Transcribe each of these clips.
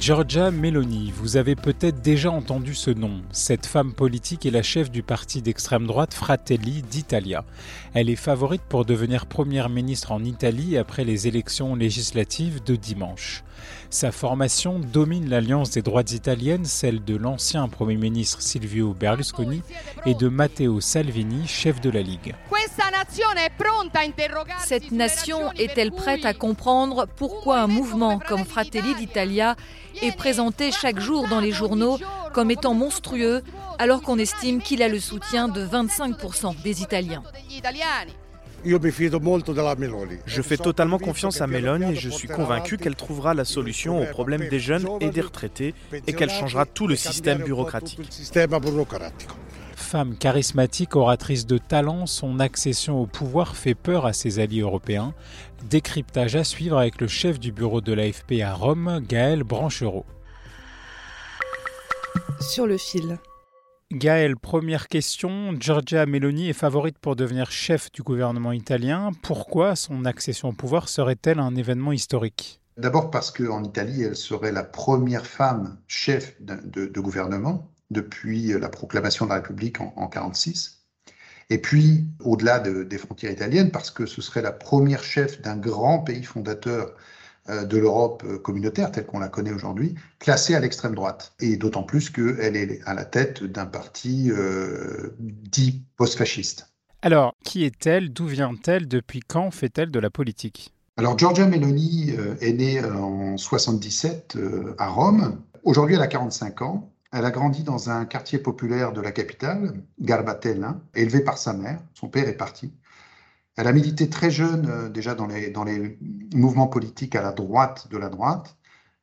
Giorgia Meloni, vous avez peut-être déjà entendu ce nom. Cette femme politique est la chef du parti d'extrême droite Fratelli d'Italia. Elle est favorite pour devenir première ministre en Italie après les élections législatives de dimanche. Sa formation domine l'alliance des droites italiennes, celle de l'ancien Premier ministre Silvio Berlusconi et de Matteo Salvini, chef de la Ligue. Cette nation est-elle prête à comprendre pourquoi un mouvement comme Fratelli d'Italia est présenté chaque jour dans les journaux comme étant monstrueux alors qu'on estime qu'il a le soutien de 25% des Italiens. Je fais totalement confiance à Meloni et je suis convaincu qu'elle trouvera la solution aux problèmes des jeunes et des retraités et qu'elle changera tout le système bureaucratique. Femme charismatique, oratrice de talent, son accession au pouvoir fait peur à ses alliés européens. Décryptage à suivre avec le chef du bureau de l'AFP à Rome, Gaël Branchereau. Sur le fil. Gaël, première question. Giorgia Meloni est favorite pour devenir chef du gouvernement italien. Pourquoi son accession au pouvoir serait-elle un événement historique? D'abord parce qu'en Italie, elle serait la première femme chef de, de- de gouvernement depuis la proclamation de la République en 1946. Et puis, au-delà de- des frontières italiennes, parce que ce serait la première chef d'un grand pays fondateur euh, de l'Europe euh, communautaire, telle qu'on la connaît aujourd'hui, classée à l'extrême droite. Et d'autant plus qu'elle est à la tête d'un parti euh, dit post-fasciste. Alors, qui est-elle? D'où vient-elle? Depuis quand fait-elle de la politique? Alors, Giorgia Meloni euh, est née euh, en 77 euh, à Rome. Aujourd'hui, elle a 45 ans. Elle a grandi dans un quartier populaire de la capitale, Garbatella, élevée par sa mère. Son père est parti. Elle a milité très jeune euh, déjà dans les, mouvements politiques à la droite de la droite,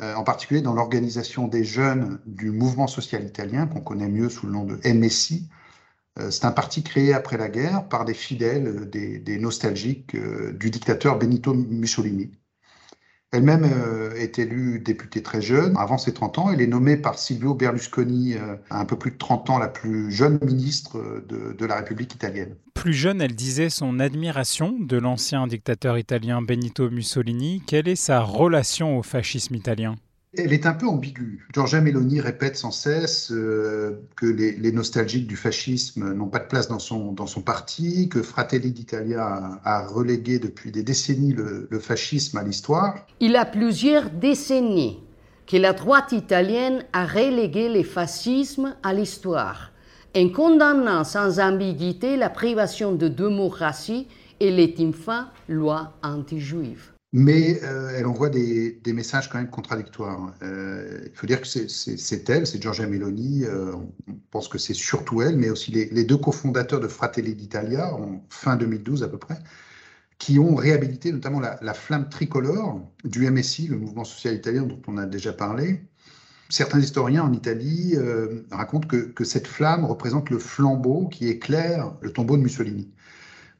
euh, en particulier dans l'organisation des jeunes du mouvement social italien, qu'on connaît mieux sous le nom de MSI. Euh, C'est un parti créé après la guerre par des fidèles, des, nostalgiques du dictateur Benito Mussolini. Elle-même euh, est élue députée très jeune, avant ses 30 ans. Elle est nommée par Silvio Berlusconi, euh, un peu plus de 30 ans, la plus jeune ministre euh, de la République italienne. Plus jeune, elle disait son admiration de l'ancien dictateur italien Benito Mussolini. Quelle est sa relation au fascisme italien? Elle est un peu ambiguë. Giorgia Meloni répète sans cesse euh, que les, nostalgiques du fascisme n'ont pas de place dans son, dans son parti, que Fratelli d'Italia a, relégué depuis des décennies le, fascisme à l'histoire. Il a plusieurs décennies que la droite italienne a relégué le fascisme à l'histoire, en condamnant sans ambiguïté la privation de démocratie et les infâmes lois anti-juives. Mais euh, elle envoie des, messages quand même contradictoires. Euh, il faut dire que c'est- elle, c'est Giorgia Meloni, euh, on pense que c'est surtout elle, mais aussi les, deux cofondateurs de Fratelli d'Italia, en fin 2012 à peu près, qui ont réhabilité notamment la, la flamme tricolore du MSI, le mouvement social italien dont on a déjà parlé. Certains historiens en Italie racontent que cette flamme représente le flambeau qui éclaire le tombeau de Mussolini.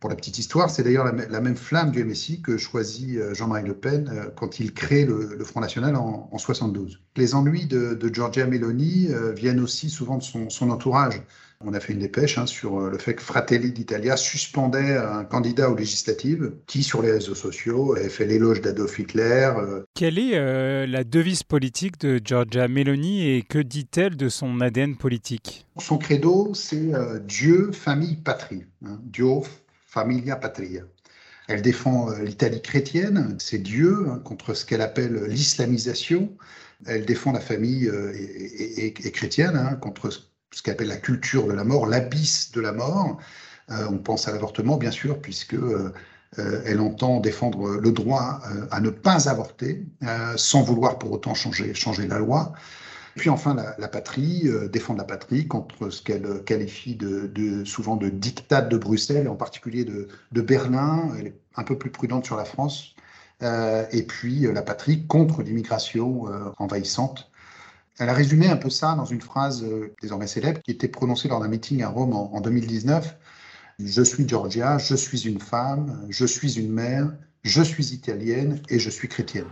Pour la petite histoire, c'est d'ailleurs la, mê- la même flamme du MSI que choisit euh, Jean-Marie Le Pen euh, quand il crée le, le Front National en, en 72. Les ennuis de, de Giorgia Meloni euh, viennent aussi souvent de son, son entourage. On a fait une dépêche hein, sur le fait que Fratelli d'Italia suspendait un candidat aux législatives qui, sur les réseaux sociaux, avait fait l'éloge d'Adolf Hitler. Quelle est euh, la devise politique de Giorgia Meloni et que dit-elle de son ADN politique? Son credo, c'est euh, Dieu, famille, patrie. hein. Dio, familia, patria. Elle défend euh, l'Italie chrétienne, c'est Dieu, hein, contre ce qu'elle appelle l'islamisation. Elle défend la famille euh, et, chrétienne hein, contre ce qu'elle appelle la culture de la mort, l'abysse de la mort. Euh, on pense à l'avortement, bien sûr, puisque elle entend défendre le droit à ne pas avorter, sans vouloir pour autant changer la loi. Puis enfin, la, patrie, euh, défendre la patrie contre ce qu'elle qualifie de, souvent de dictat de Bruxelles, en particulier de, Berlin. Elle est un peu plus prudente sur la France. Euh, et puis euh, la patrie contre l'immigration envahissante. Elle a résumé un peu ça dans une phrase désormais célèbre qui était prononcée lors d'un meeting à Rome en, en 2019. Je suis Georgia, je suis une femme, je suis une mère, je suis italienne et je suis chrétienne.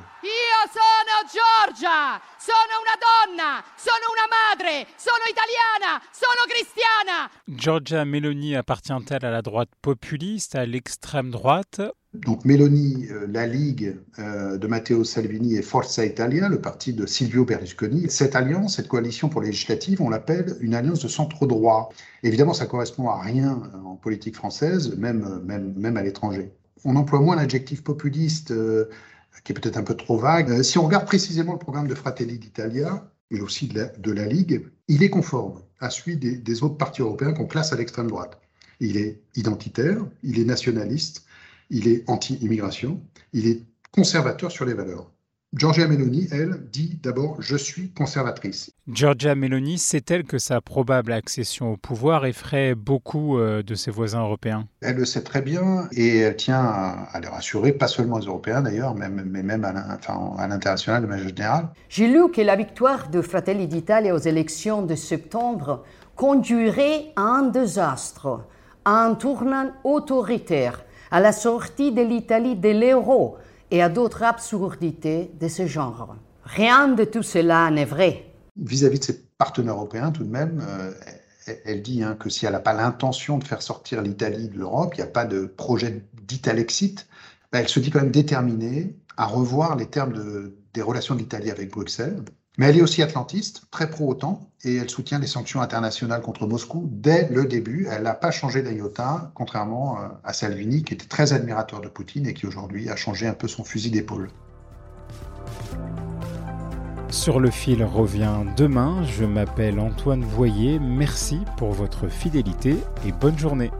Georgia, sono una donna, sono una madre, sono italiana, sono cristiana. Georgia Meloni appartient-elle à la droite populiste, à l'extrême droite? Donc Meloni, euh, la Ligue euh, de Matteo Salvini et Forza Italia, le parti de Silvio Berlusconi. Cette alliance, cette coalition pour les législatives, on l'appelle une alliance de centre droit. Évidemment, ça correspond à rien en politique française, même, même, même à l'étranger. On emploie moins l'adjectif populiste euh, qui est peut-être un peu trop vague. Euh, si on regarde précisément le programme de Fratelli d'Italia, mais aussi de la, Ligue, il est conforme à celui des autres partis européens qu'on place à l'extrême droite. Il est identitaire, il est nationaliste, il est anti-immigration, il est conservateur sur les valeurs. Giorgia Meloni, elle, dit d'abord Je suis conservatrice. Giorgia Meloni sait-elle que sa probable accession au pouvoir effraie beaucoup euh, de ses voisins européens Elle le sait très bien et elle tient à, le rassurer, pas seulement aux Européens d'ailleurs, mais même à l'international de manière générale. J'ai lu que la victoire de Fratelli d'Italia aux élections de septembre conduirait à un désastre, à un tournant autoritaire, à la sortie de l'Italie de l'euro et à d'autres absurdités de ce genre. Rien de tout cela n'est vrai. Vis-à-vis de ses partenaires européens, tout de même, euh, elle dit hein, que si elle n'a pas l'intention de faire sortir l'Italie de l'Europe, il n'y a pas de projet d'Italexit, ben, elle se dit quand même déterminée à revoir les termes des relations de l'Italie avec Bruxelles. Mais elle est aussi atlantiste, très pro-OTAN, et elle soutient les sanctions internationales contre Moscou dès le début. Elle n'a pas changé d'IOTA, contrairement euh, à Salvini, qui était très admirateur de Poutine et qui aujourd'hui a changé un peu son fusil d'épaule. Sur le fil revient demain. Je m'appelle Antoine Voyer. Merci pour votre fidélité et bonne journée.